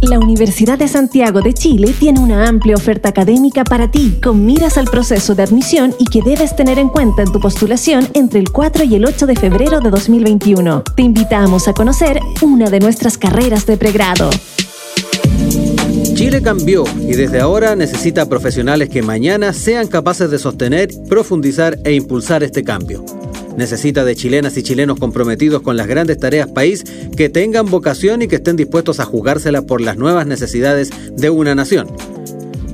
La Universidad de Santiago de Chile tiene una amplia oferta académica para ti, con miras al proceso de admisión y que debes tener en cuenta en tu postulación entre el 4 y el 8 de febrero de 2021. Te invitamos a conocer una de nuestras carreras de pregrado. Chile cambió y desde ahora necesita profesionales que mañana sean capaces de sostener, profundizar e impulsar este cambio. Necesita de chilenas y chilenos comprometidos con las grandes tareas país que tengan vocación y que estén dispuestos a jugársela por las nuevas necesidades de una nación.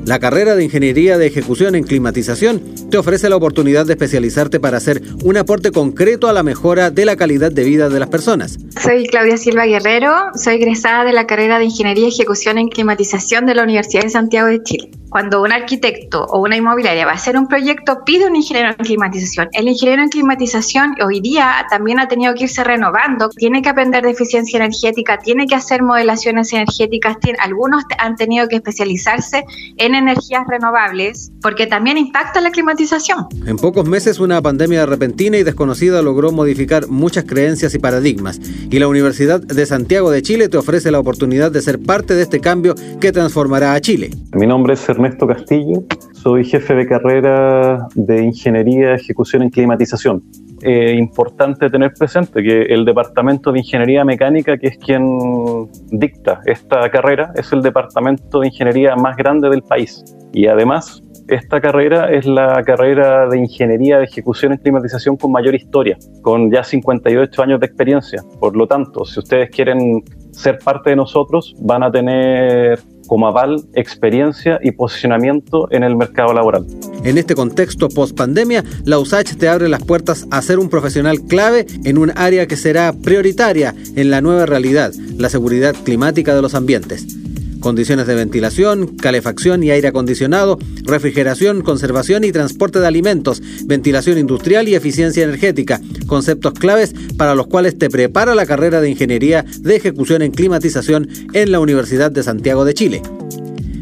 La carrera de Ingeniería de Ejecución en Climatización te ofrece la oportunidad de especializarte para hacer un aporte concreto a la mejora de la calidad de vida de las personas. Soy Claudia Silva Guerrero, soy egresada de la carrera de Ingeniería y Ejecución en Climatización de la Universidad de Santiago de Chile cuando un arquitecto o una inmobiliaria va a hacer un proyecto, pide un ingeniero en climatización. El ingeniero en climatización hoy día también ha tenido que irse renovando, tiene que aprender de eficiencia energética, tiene que hacer modelaciones energéticas, algunos han tenido que especializarse en energías renovables porque también impacta la climatización. En pocos meses una pandemia repentina y desconocida logró modificar muchas creencias y paradigmas y la Universidad de Santiago de Chile te ofrece la oportunidad de ser parte de este cambio que transformará a Chile. Mi nombre es Ernesto Castillo, soy jefe de carrera de Ingeniería Ejecución en Climatización. Es importante tener presente que el Departamento de Ingeniería Mecánica, que es quien dicta esta carrera, es el departamento de ingeniería más grande del país. Y además, esta carrera es la carrera de ingeniería de ejecución en climatización con mayor historia, con ya 58 años de experiencia. Por lo tanto, si ustedes quieren ser parte de nosotros, van a tener como aval experiencia y posicionamiento en el mercado laboral. En este contexto post-pandemia, la USACH te abre las puertas a ser un profesional clave en un área que será prioritaria en la nueva realidad, la seguridad climática de los ambientes condiciones de ventilación, calefacción y aire acondicionado, refrigeración, conservación y transporte de alimentos, ventilación industrial y eficiencia energética, conceptos claves para los cuales te prepara la carrera de Ingeniería de Ejecución en Climatización en la Universidad de Santiago de Chile.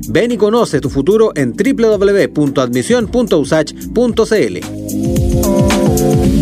Ven y conoce tu futuro en www.admisión.usach.cl.